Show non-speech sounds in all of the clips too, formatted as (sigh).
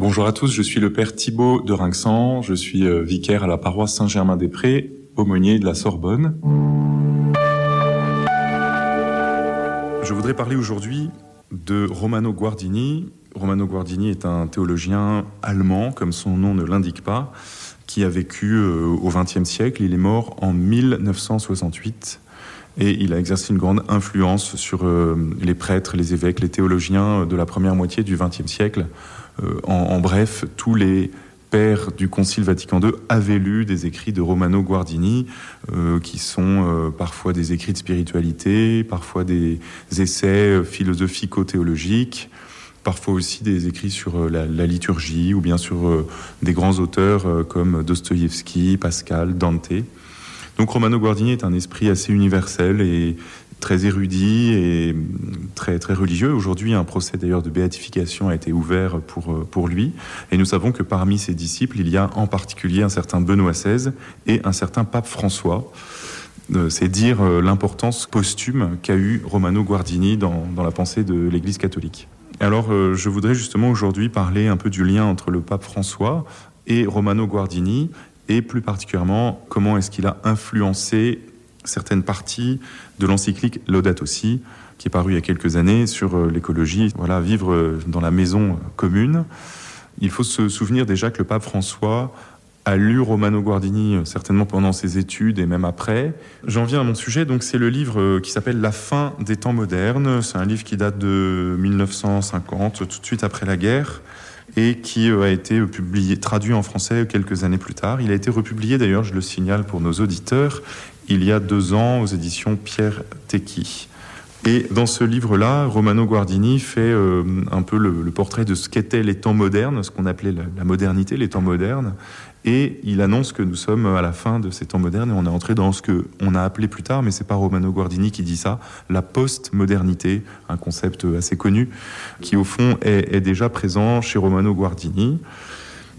Bonjour à tous, je suis le père Thibault de Rinxan, je suis euh, vicaire à la paroisse Saint-Germain-des-Prés, aumônier de la Sorbonne. Je voudrais parler aujourd'hui de Romano Guardini. Romano Guardini est un théologien allemand, comme son nom ne l'indique pas, qui a vécu euh, au XXe siècle. Il est mort en 1968 et il a exercé une grande influence sur euh, les prêtres, les évêques, les théologiens de la première moitié du XXe siècle. Euh, en, bref, tous les pères du Concile Vatican II avaient lu des écrits de Romano Guardini, euh, qui sont parfois des écrits de spiritualité, parfois des essais philosophico-théologiques, parfois aussi des écrits sur la, liturgie ou bien sur des grands auteurs comme Dostoïevski, Pascal, Dante. Donc Romano Guardini est un esprit assez universel et très érudit et très, très religieux. Aujourd'hui, un procès d'ailleurs de béatification a été ouvert pour, euh, pour lui. Et nous savons que parmi ses disciples, il y a en particulier un certain Benoît XVI et un certain pape François. Euh, c'est dire euh, l'importance posthume qu'a eu Romano Guardini dans, dans la pensée de l'Église catholique. Alors, je voudrais justement aujourd'hui parler un peu du lien entre le pape François et Romano Guardini et plus particulièrement comment est-ce qu'il a influencé certaines parties de l'encyclique Laudato Si, qui est paru il y a quelques années sur euh, l'écologie, voilà, vivre euh, dans la maison commune. Il faut se souvenir déjà que le pape François a lu Romano Guardini euh, certainement pendant ses études et même après. J'en viens à mon sujet, donc c'est le livre qui s'appelle La fin des temps modernes. C'est un livre qui date de 1950, tout de suite après la guerre et qui euh, a été publié, traduit en français quelques années plus tard. Il a été republié d'ailleurs, je le signale pour nos auditeurs, il y a deux ans aux éditions Pierre Tecky. Et dans ce livre-là, Romano Guardini fait euh, un peu le, portrait de ce qu'étaient les temps modernes, ce qu'on appelait la, modernité, les temps modernes, et il annonce que nous sommes à la fin de ces temps modernes et on est entré dans ce que on a appelé plus tard, mais c'est pas Romano Guardini qui dit ça, la post-modernité, un concept assez connu qui au fond est, déjà présent chez Romano Guardini.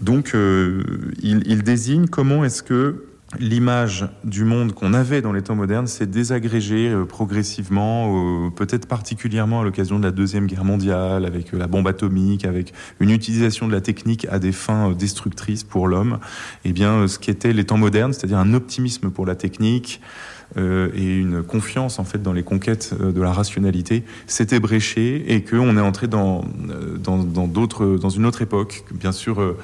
Donc euh, il, il désigne comment est-ce que l'image du monde qu'on avait dans les temps modernes s'est désagrégée euh, progressivement, peut-être particulièrement à l'occasion de la Deuxième Guerre mondiale, avec euh, la bombe atomique, avec une utilisation de la technique à des fins euh, destructrices pour l'homme. Eh bien, ce qui était les temps modernes, c'est-à-dire un optimisme pour la technique, et une confiance en fait dans les conquêtes de la rationalité s'était bréché et qu'on est entré dans dans d'autres dans, une autre époque bien sûr euh,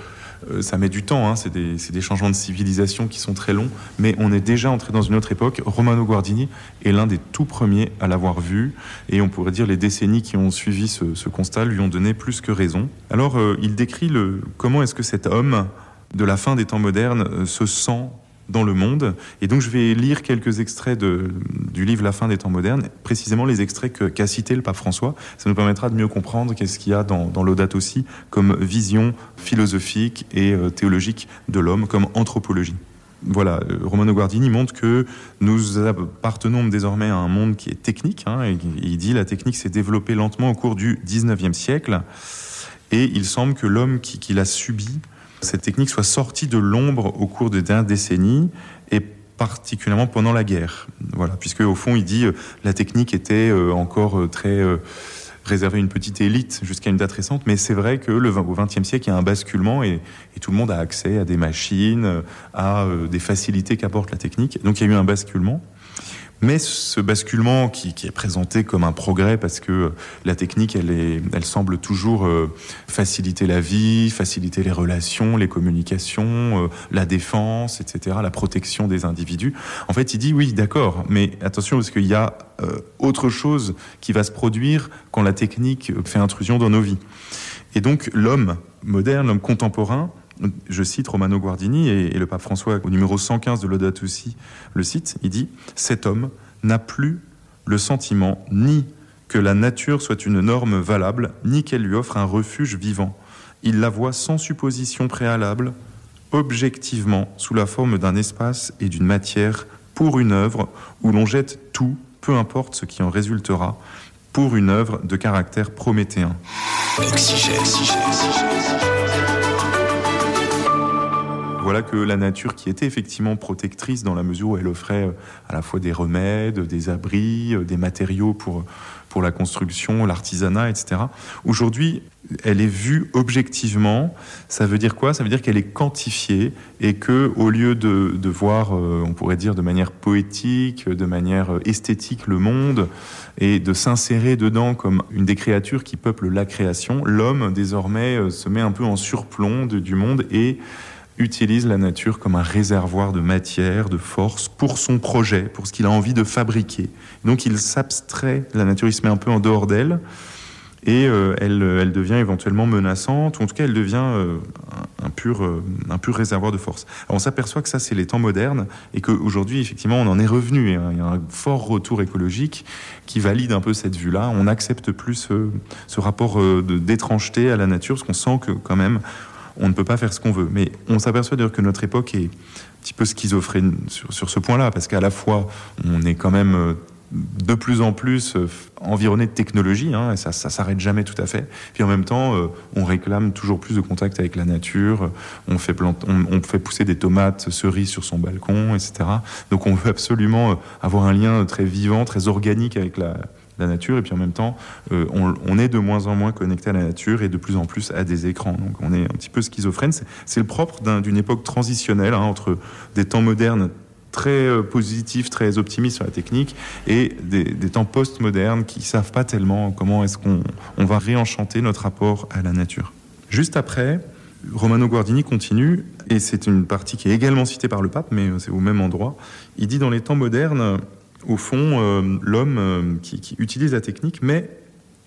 ça met du temps, hein. c'est des, changements de civilisation qui sont très longs, mais on est déjà entré dans une autre époque. Romano Guardini est l'un des tout premiers à l'avoir vu, et on pourrait dire les décennies qui ont suivi ce, constat lui ont donné plus que raison. Alors euh, il décrit le, comment est-ce que cet homme de la fin des temps modernes euh, se sent dans le monde. Et donc je vais lire quelques extraits de, du livre La fin des temps modernes, précisément les extraits qu'a cité le pape François. Ça nous permettra de mieux comprendre qu'est-ce qu'il y a dans, dans l'audate aussi comme vision philosophique et euh, théologique de l'homme, comme anthropologie. Voilà, euh, Romano Guardini montre que nous appartenons désormais à un monde qui est technique. Hein, il dit la technique s'est développée lentement au cours du 19e siècle. Et il semble que l'homme qui, qui l'a subi cette technique soit sortie de l'ombre au cours des dernières décennies et particulièrement pendant la guerre. Voilà, puisque au fond, il dit euh, la technique était euh, encore euh, très réservée à une petite élite jusqu'à une date récente, mais c'est vrai que au XXe siècle, il y a un basculement et, tout le monde a accès à des machines, à des facilités qu'apporte la technique. Donc il y a eu un basculement. Mais ce basculement qui, qui, est présenté comme un progrès parce que la technique, elle, est, elle semble toujours euh, faciliter la vie, faciliter les relations, les communications, euh, la défense, etc., la protection des individus. En fait, il dit oui, d'accord, mais attention parce qu'il y a euh, autre chose qui va se produire quand la technique fait intrusion dans nos vies. Et donc l'homme moderne, l'homme contemporain, je cite Romano Guardini et, le pape François au numéro 115 de Laudato le cite, il dit Cet homme n'a plus le sentiment ni que la nature soit une norme valable, ni qu'elle lui offre un refuge vivant. Il la voit sans supposition préalable, objectivement, sous la forme d'un espace et d'une matière pour une œuvre où l'on jette tout, peu importe ce qui en résultera, pour une œuvre de caractère prométhéen. Voilà que la nature qui était effectivement protectrice dans la mesure où elle offrait euh, à la fois des remèdes, des abris, euh, des matériaux pour pour la construction, l'artisanat, etc. Aujourd'hui, elle est vue objectivement. Ça veut dire quoi? Ça veut dire qu'elle est quantifiée et que, au lieu de, de voir, euh, on pourrait dire de manière poétique, de manière esthétique le monde et de s'insérer dedans comme une des créatures qui peuplent la création, l'homme désormais se met un peu en surplomb du monde et utilise la nature comme un réservoir de matière, de force pour son projet, pour ce qu'il a envie de fabriquer. Donc il s'abstrait, la nature il se met un peu en dehors d'elle et euh, elle, elle, devient éventuellement menaçante, ou en tout cas elle devient euh, un, pur, euh, un pur réservoir de force. Alors on s'aperçoit que ça c'est les temps modernes, et qu'aujourd'hui effectivement on en est revenu, il y a un fort retour écologique qui valide un peu cette vue-là, on n'accepte plus ce, ce rapport d'étrangeté à la nature, parce qu'on sent que quand même on ne peut pas faire ce qu'on veut. Mais on s'aperçoit d'ailleurs que notre époque est un petit peu schizophrène sur, sur ce point-là, parce qu'à la fois on est quand même de plus en plus euh, environné de technologie, hein, et ça, ça s'arrête jamais tout à fait. Puis en même temps, euh, on réclame toujours plus de contact avec la nature. On fait, on, fait pousser des tomates cerises sur son balcon, etc. Donc on veut absolument euh, avoir un lien très vivant, très organique avec la, la nature. Et puis en même temps, euh, on, est de moins en moins connecté à la nature et de plus en plus à des écrans. Donc on est un petit peu schizophrène. C'est le propre d'une époque transitionnelle hein, entre des temps modernes très euh, positif, très optimiste sur la technique, et des, temps post-modernes qui savent pas tellement comment est-ce qu'on on va réenchanter notre rapport à la nature. Juste après, Romano Guardini continue, et c'est une partie qui est également citée par le pape, mais c'est au même endroit. Il dit dans les temps modernes, au fond, euh, l'homme euh, qui, utilise la technique, mais,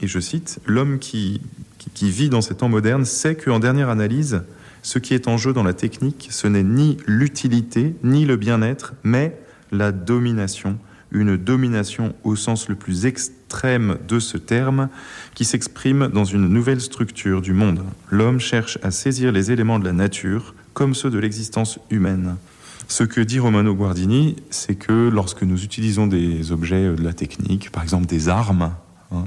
et je cite, l'homme qui, qui, qui, vit dans ces temps modernes sait qu'en dernière analyse, ce qui est en jeu dans la technique, ce n'est ni l'utilité, ni le bien-être, mais la domination, une domination au sens le plus extrême de ce terme, qui s'exprime dans une nouvelle structure du monde. L'homme cherche à saisir les éléments de la nature comme ceux de l'existence humaine. Ce que dit Romano Guardini, c'est que lorsque nous utilisons des objets de la technique, par exemple des armes, hein,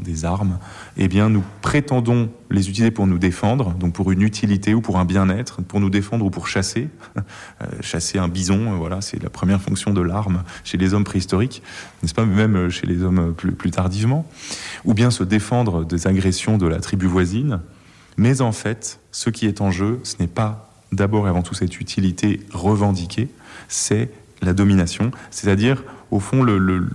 eh nous prétendons les utiliser pour nous défendre, donc pour une utilité ou pour un bien-être, pour nous défendre ou pour chasser. (laughs) Euh, chasser un bison, euh, voilà, c'est la première fonction de l'arme chez les hommes préhistoriques, n'est-ce pas, même chez les hommes plus tardivement. Ou bien se défendre des agressions de la tribu voisine. Mais en fait, ce qui est en jeu, ce n'est pas d'abord et avant tout cette utilité revendiquée, c'est la domination, c'est-à-dire au fond le,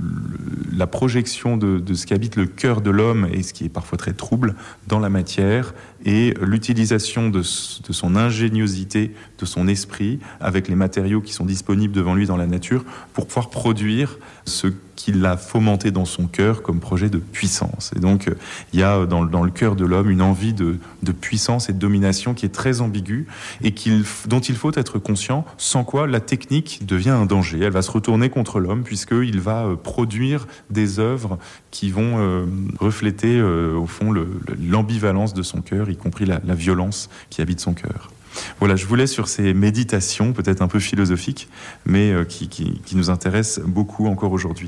la projection de, ce qui habite le cœur de l'homme et ce qui est parfois très trouble dans la matière et l'utilisation de, son ingéniosité, de son esprit avec les matériaux qui sont disponibles devant lui dans la nature pour pouvoir produire ce qu'il a fomenté dans son cœur comme projet de puissance. Et donc il y a dans, le cœur de l'homme une envie de, puissance et de domination qui est très ambiguë et qu dont il faut être conscient, sans quoi la technique devient un danger. Elle va se retourner contre l'homme puisqu'il va produire des œuvres qui vont euh, refléter euh, au fond l'ambivalence de son cœur, y compris la, violence qui habite son cœur. Voilà, je voulais sur ces méditations, peut-être un peu philosophiques, mais euh, qui nous intéressent beaucoup encore aujourd'hui.